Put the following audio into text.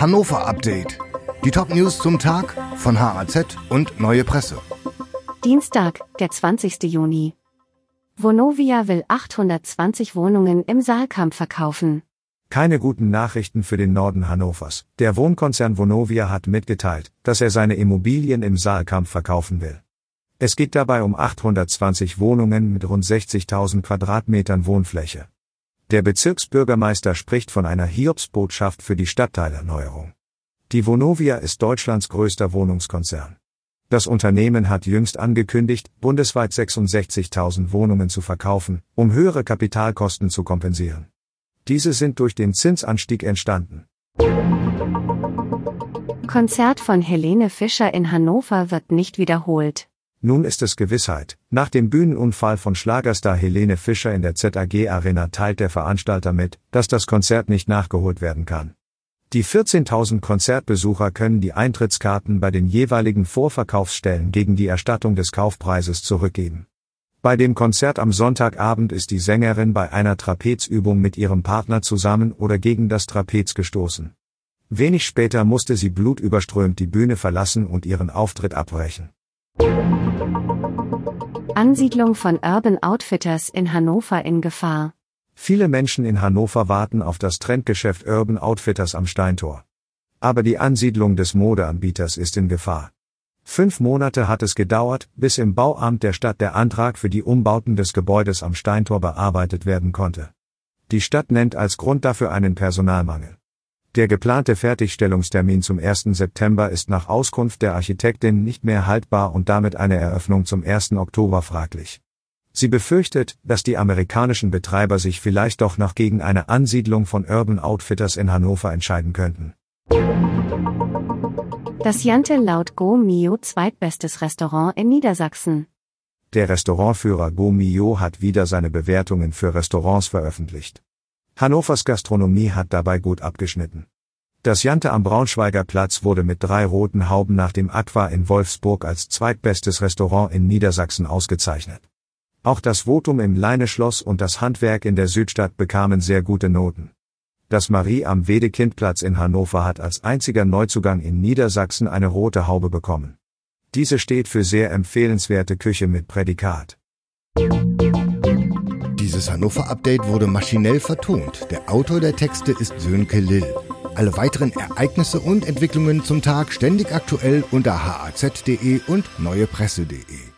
Hannover Update. Die Top-News zum Tag von HAZ und Neue Presse. Dienstag, der 20. Juni. Vonovia will 820 Wohnungen im Saalkamp verkaufen. Keine guten Nachrichten für den Norden Hannovers. Der Wohnkonzern Vonovia hat mitgeteilt, dass er seine Immobilien im Saalkamp verkaufen will. Es geht dabei um 820 Wohnungen mit rund 60.000 Quadratmetern Wohnfläche. Der Bezirksbürgermeister spricht von einer Hiobsbotschaft für die Stadtteilerneuerung. Die Vonovia ist Deutschlands größter Wohnungskonzern. Das Unternehmen hat jüngst angekündigt, bundesweit 66.000 Wohnungen zu verkaufen, um höhere Kapitalkosten zu kompensieren. Diese sind durch den Zinsanstieg entstanden. Konzert von Helene Fischer in Hannover wird nicht wiederholt. Nun ist es Gewissheit. Nach dem Bühnenunfall von Schlagerstar Helene Fischer in der ZAG Arena teilt der Veranstalter mit, dass das Konzert nicht nachgeholt werden kann. Die 14.000 Konzertbesucher können die Eintrittskarten bei den jeweiligen Vorverkaufsstellen gegen die Erstattung des Kaufpreises zurückgeben. Bei dem Konzert am Sonntagabend ist die Sängerin bei einer Trapezübung mit ihrem Partner zusammen oder gegen das Trapez gestoßen. Wenig später musste sie blutüberströmt die Bühne verlassen und ihren Auftritt abbrechen. Ansiedlung von Urban Outfitters in Hannover in Gefahr. Viele Menschen in Hannover warten auf das Trendgeschäft Urban Outfitters am Steintor. Aber die Ansiedlung des Modeanbieters ist in Gefahr. Fünf Monate hat es gedauert, bis im Bauamt der Stadt der Antrag für die Umbauten des Gebäudes am Steintor bearbeitet werden konnte. Die Stadt nennt als Grund dafür einen Personalmangel. Der geplante Fertigstellungstermin zum 1. September ist nach Auskunft der Architektin nicht mehr haltbar und damit eine Eröffnung zum 1. Oktober fraglich. Sie befürchtet, dass die amerikanischen Betreiber sich vielleicht doch noch gegen eine Ansiedlung von Urban Outfitters in Hannover entscheiden könnten. Das Jante laut Go Mio zweitbestes Restaurant in Niedersachsen. Der Restaurantführer Go Mio hat wieder seine Bewertungen für Restaurants veröffentlicht. Hannovers Gastronomie hat dabei gut abgeschnitten. Das Jante am Braunschweiger Platz wurde mit drei roten Hauben nach dem Aqua in Wolfsburg als zweitbestes Restaurant in Niedersachsen ausgezeichnet. Auch das Votum im Leineschloss und das Handwerk in der Südstadt bekamen sehr gute Noten. Das Marie am Wedekindplatz in Hannover hat als einziger Neuzugang in Niedersachsen eine rote Haube bekommen. Diese steht für sehr empfehlenswerte Küche mit Prädikat. Dieses Hannover-Update wurde maschinell vertont. Der Autor der Texte ist Sönke Lill. Alle weiteren Ereignisse und Entwicklungen zum Tag ständig aktuell unter haz.de und neuepresse.de.